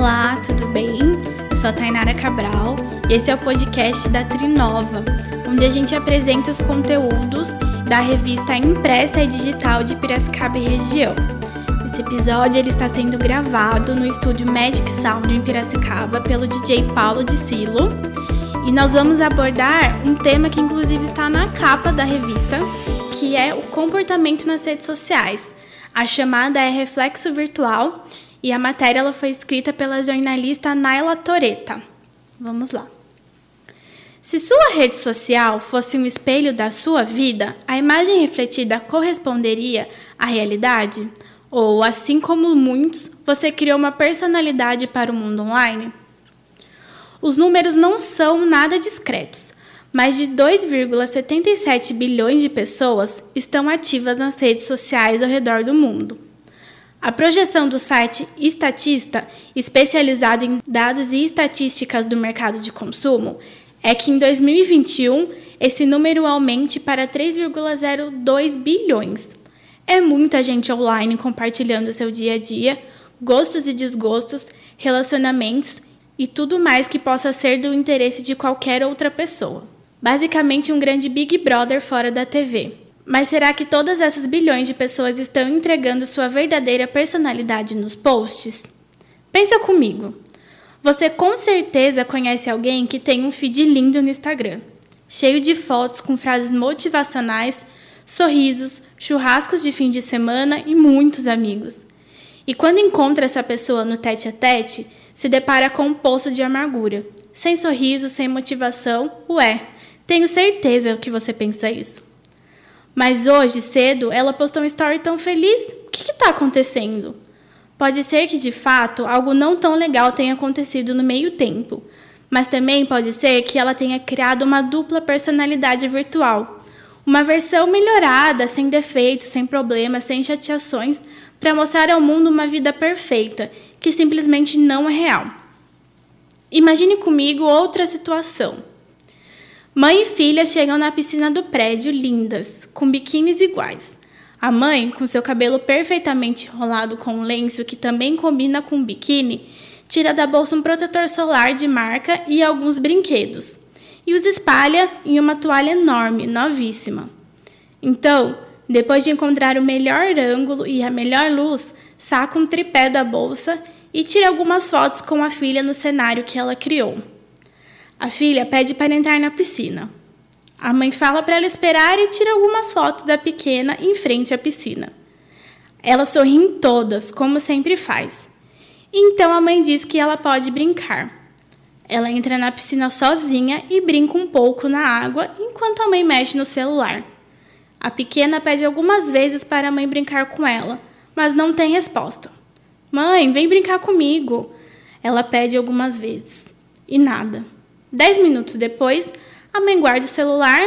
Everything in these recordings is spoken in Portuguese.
Olá, tudo bem? Eu sou a Tainara Cabral e esse é o podcast da Trinova, onde a gente apresenta os conteúdos da revista impressa e digital de Piracicaba e região. Esse episódio ele está sendo gravado no estúdio Magic Sound em Piracicaba pelo DJ Paulo de Silo e nós vamos abordar um tema que inclusive está na capa da revista, que é o comportamento nas redes sociais. A chamada é reflexo virtual e a matéria ela foi escrita pela jornalista Naila Toreta. Vamos lá. Se sua rede social fosse um espelho da sua vida, a imagem refletida corresponderia à realidade? Ou, assim como muitos, você criou uma personalidade para o mundo online? Os números não são nada discretos. Mais de 2,77 bilhões de pessoas estão ativas nas redes sociais ao redor do mundo. A projeção do site Estatista, especializado em dados e estatísticas do mercado de consumo, é que em 2021 esse número aumente para 3,02 bilhões. É muita gente online compartilhando seu dia a dia, gostos e desgostos, relacionamentos e tudo mais que possa ser do interesse de qualquer outra pessoa. Basicamente, um grande Big Brother fora da TV. Mas será que todas essas bilhões de pessoas estão entregando sua verdadeira personalidade nos posts? Pensa comigo. Você com certeza conhece alguém que tem um feed lindo no Instagram, cheio de fotos com frases motivacionais, sorrisos, churrascos de fim de semana e muitos amigos. E quando encontra essa pessoa no tete a tete, se depara com um poço de amargura. Sem sorriso, sem motivação, ué, tenho certeza que você pensa isso. Mas hoje, cedo, ela postou um story tão feliz. O que está acontecendo? Pode ser que, de fato, algo não tão legal tenha acontecido no meio tempo. Mas também pode ser que ela tenha criado uma dupla personalidade virtual. Uma versão melhorada, sem defeitos, sem problemas, sem chateações, para mostrar ao mundo uma vida perfeita, que simplesmente não é real. Imagine comigo outra situação. Mãe e filha chegam na piscina do prédio lindas, com biquínis iguais. A mãe, com seu cabelo perfeitamente enrolado com um lenço que também combina com o biquíni, tira da bolsa um protetor solar de marca e alguns brinquedos, e os espalha em uma toalha enorme, novíssima. Então, depois de encontrar o melhor ângulo e a melhor luz, saca um tripé da bolsa e tira algumas fotos com a filha no cenário que ela criou. A filha pede para entrar na piscina. A mãe fala para ela esperar e tira algumas fotos da pequena em frente à piscina. Elas sorriem todas, como sempre faz. Então a mãe diz que ela pode brincar. Ela entra na piscina sozinha e brinca um pouco na água enquanto a mãe mexe no celular. A pequena pede algumas vezes para a mãe brincar com ela, mas não tem resposta. Mãe, vem brincar comigo. Ela pede algumas vezes. E nada. Dez minutos depois, a mãe guarda o celular,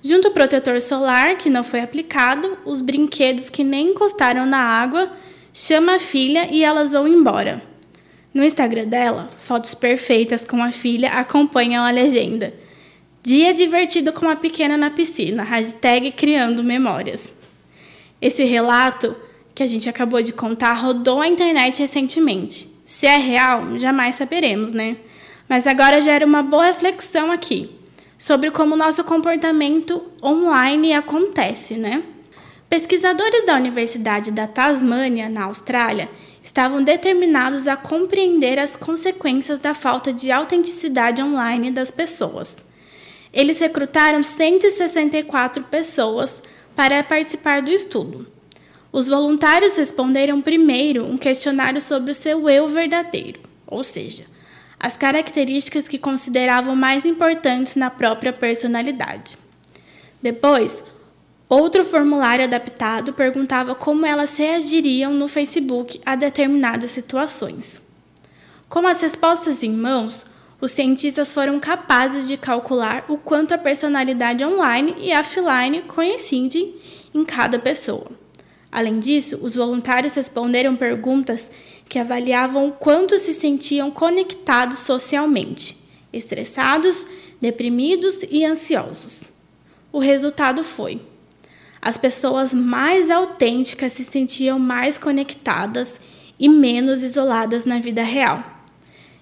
junto o protetor solar que não foi aplicado, os brinquedos que nem encostaram na água, chama a filha e elas vão embora. No Instagram dela, fotos perfeitas com a filha acompanham a legenda. Dia divertido com a pequena na piscina, hashtag criando memórias. Esse relato que a gente acabou de contar rodou a internet recentemente. Se é real, jamais saberemos, né? Mas agora gera uma boa reflexão aqui sobre como o nosso comportamento online acontece, né? Pesquisadores da Universidade da Tasmânia, na Austrália, estavam determinados a compreender as consequências da falta de autenticidade online das pessoas. Eles recrutaram 164 pessoas para participar do estudo. Os voluntários responderam primeiro um questionário sobre o seu eu verdadeiro, ou seja, as características que consideravam mais importantes na própria personalidade. Depois, outro formulário adaptado perguntava como elas reagiriam no Facebook a determinadas situações. Com as respostas em mãos, os cientistas foram capazes de calcular o quanto a personalidade online e offline coincidem em cada pessoa. Além disso, os voluntários responderam perguntas que avaliavam o quanto se sentiam conectados socialmente, estressados, deprimidos e ansiosos. O resultado foi: as pessoas mais autênticas se sentiam mais conectadas e menos isoladas na vida real.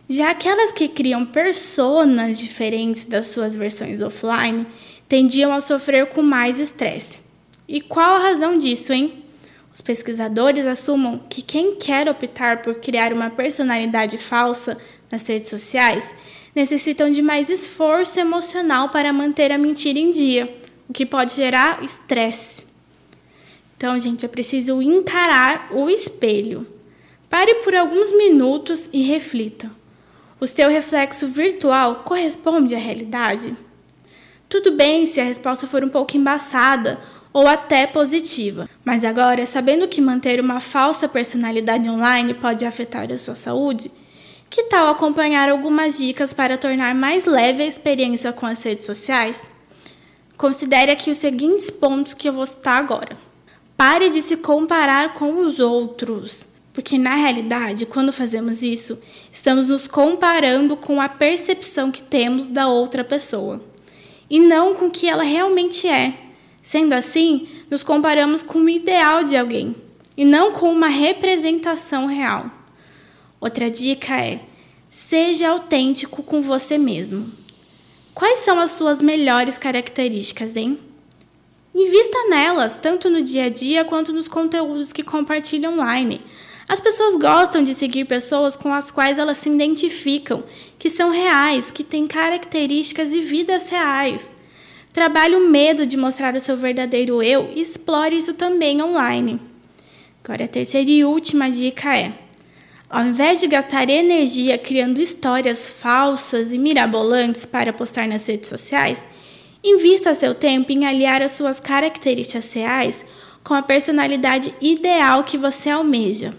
Já aquelas que criam personas diferentes das suas versões offline tendiam a sofrer com mais estresse. E qual a razão disso, hein? Os pesquisadores assumam que quem quer optar por criar uma personalidade falsa nas redes sociais necessitam de mais esforço emocional para manter a mentira em dia, o que pode gerar estresse. Então, gente, é preciso encarar o espelho. Pare por alguns minutos e reflita. O seu reflexo virtual corresponde à realidade? Tudo bem se a resposta for um pouco embaçada ou até positiva, mas agora, sabendo que manter uma falsa personalidade online pode afetar a sua saúde, que tal acompanhar algumas dicas para tornar mais leve a experiência com as redes sociais? Considere aqui os seguintes pontos que eu vou citar agora. Pare de se comparar com os outros, porque na realidade, quando fazemos isso, estamos nos comparando com a percepção que temos da outra pessoa e não com o que ela realmente é. Sendo assim, nos comparamos com o ideal de alguém e não com uma representação real. Outra dica é: seja autêntico com você mesmo. Quais são as suas melhores características, hein? Invista nelas, tanto no dia a dia quanto nos conteúdos que compartilha online. As pessoas gostam de seguir pessoas com as quais elas se identificam, que são reais, que têm características e vidas reais. Trabalhe o medo de mostrar o seu verdadeiro eu e explore isso também online. Agora, a terceira e última dica é: ao invés de gastar energia criando histórias falsas e mirabolantes para postar nas redes sociais, invista seu tempo em aliar as suas características reais com a personalidade ideal que você almeja.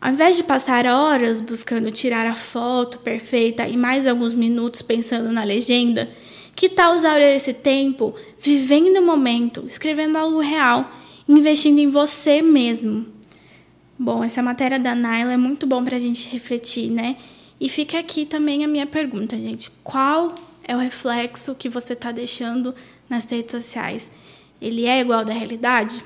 Ao invés de passar horas buscando tirar a foto perfeita e mais alguns minutos pensando na legenda, que tal usar esse tempo vivendo o momento, escrevendo algo real, investindo em você mesmo? Bom, essa matéria da Naila é muito bom para a gente refletir, né? E fica aqui também a minha pergunta, gente. Qual é o reflexo que você está deixando nas redes sociais? Ele é igual da realidade?